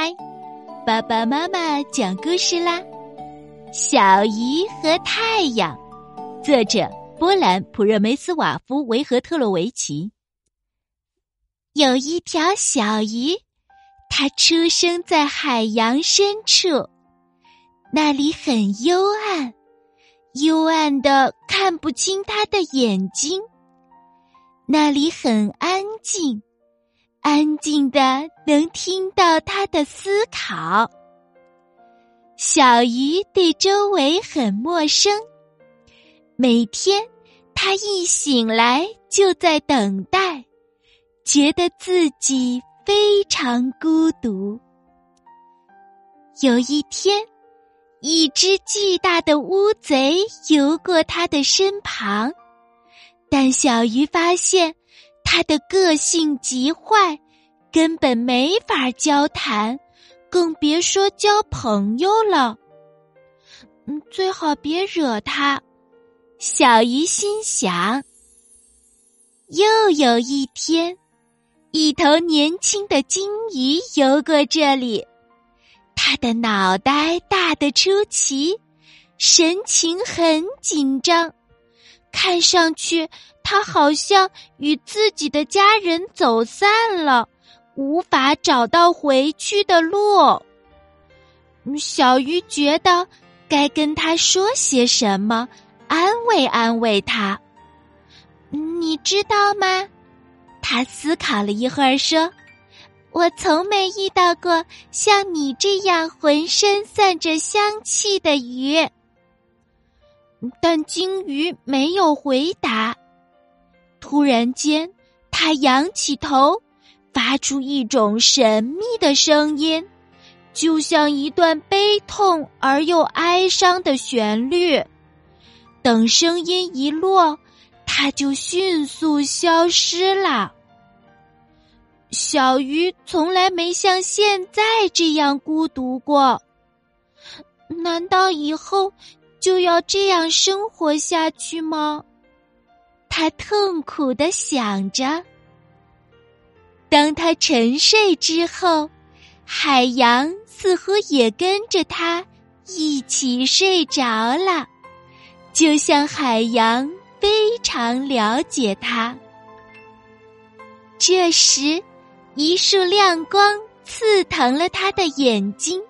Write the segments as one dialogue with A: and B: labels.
A: 嗨，爸爸妈妈讲故事啦！小鱼和太阳，作者波兰普热梅斯瓦夫维和特洛维奇。有一条小鱼，它出生在海洋深处，那里很幽暗，幽暗的看不清它的眼睛。那里很安静。安静的能听到他的思考。小鱼对周围很陌生，每天他一醒来就在等待，觉得自己非常孤独。有一天，一只巨大的乌贼游过他的身旁，但小鱼发现。他的个性极坏，根本没法交谈，更别说交朋友了。嗯，最好别惹他。小鱼心想。又有一天，一头年轻的金鱼游过这里，它的脑袋大得出奇，神情很紧张，看上去。他好像与自己的家人走散了，无法找到回去的路。小鱼觉得该跟他说些什么，安慰安慰他。你知道吗？他思考了一会儿，说：“我从没遇到过像你这样浑身散着香气的鱼。”但鲸鱼没有回答。突然间，他仰起头，发出一种神秘的声音，就像一段悲痛而又哀伤的旋律。等声音一落，他就迅速消失了。小鱼从来没像现在这样孤独过，难道以后就要这样生活下去吗？他痛苦的想着。当他沉睡之后，海洋似乎也跟着他一起睡着了，就像海洋非常了解他。这时，一束亮光刺疼了他的眼睛。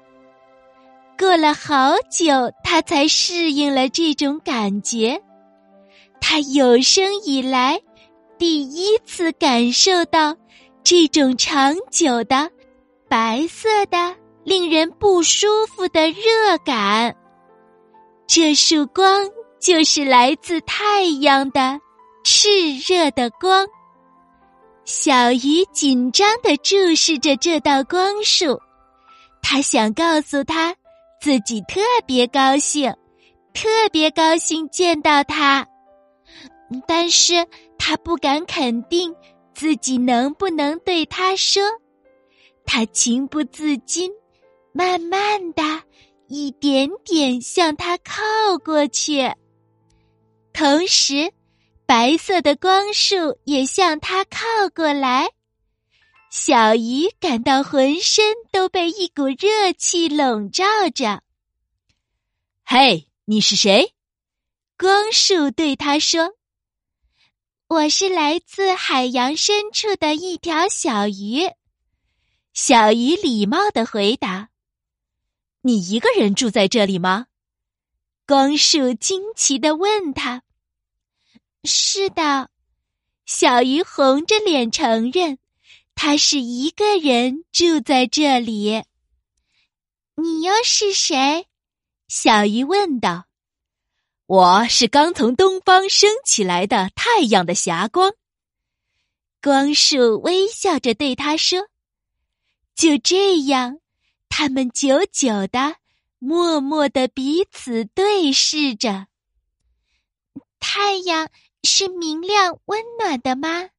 A: 过了好久，他才适应了这种感觉。他有生以来第一次感受到这种长久的白色的、令人不舒服的热感。这束光就是来自太阳的炽热的光。小鱼紧张的注视着这道光束，他想告诉他自己特别高兴，特别高兴见到他。但是他不敢肯定自己能不能对他说，他情不自禁，慢慢的一点点向他靠过去，同时，白色的光束也向他靠过来。小鱼感到浑身都被一股热气笼罩着。
B: 嘿，你是谁？
A: 光束对他说。我是来自海洋深处的一条小鱼，小鱼礼貌的回答：“
B: 你一个人住在这里吗？”
A: 光束惊奇的问他：“是的。”小鱼红着脸承认：“他是一个人住在这里。”你又是谁？小鱼问道。
B: 我是刚从东方升起来的太阳的霞光。
A: 光束微笑着对他说：“就这样，他们久久的、默默的彼此对视着。太阳是明亮温暖的吗？”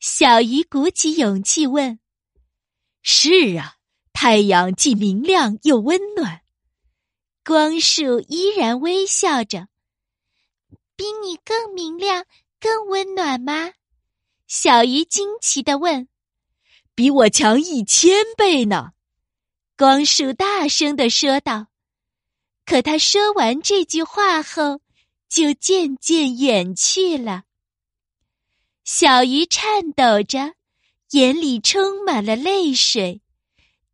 A: 小鱼鼓起勇气问。
B: “是啊，太阳既明亮又温暖。”
A: 光束依然微笑着，比你更明亮、更温暖吗？小鱼惊奇的问。
B: 比我强一千倍呢！
A: 光束大声的说道。可他说完这句话后，就渐渐远去了。小鱼颤抖着，眼里充满了泪水，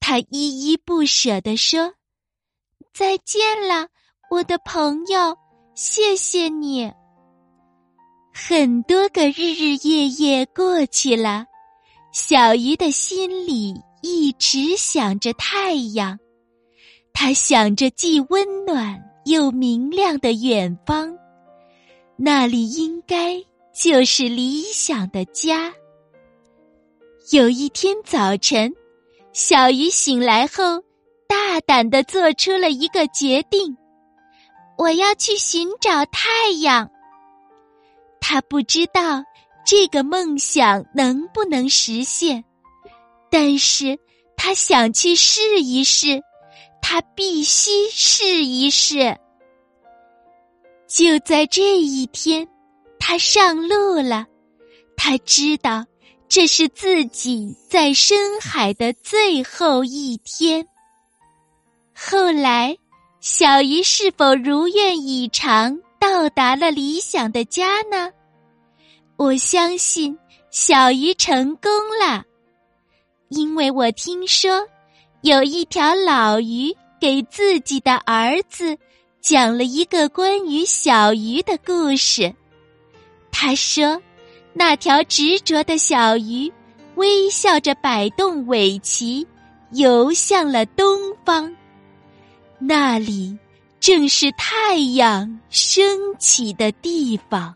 A: 他依依不舍地说：“再见了，我的朋友，谢谢你。”很多个日日夜夜过去了，小鱼的心里一直想着太阳。他想着既温暖又明亮的远方，那里应该就是理想的家。有一天早晨，小鱼醒来后，胆的做出了一个决定：我要去寻找太阳。他不知道这个梦想能不能实现，但是他想去试一试。他必须试一试。就在这一天，他上路了。他知道这是自己在深海的最后一天。后来，小鱼是否如愿以偿到达了理想的家呢？我相信小鱼成功了，因为我听说。有一条老鱼给自己的儿子讲了一个关于小鱼的故事。他说，那条执着的小鱼微笑着摆动尾鳍，游向了东方，那里正是太阳升起的地方。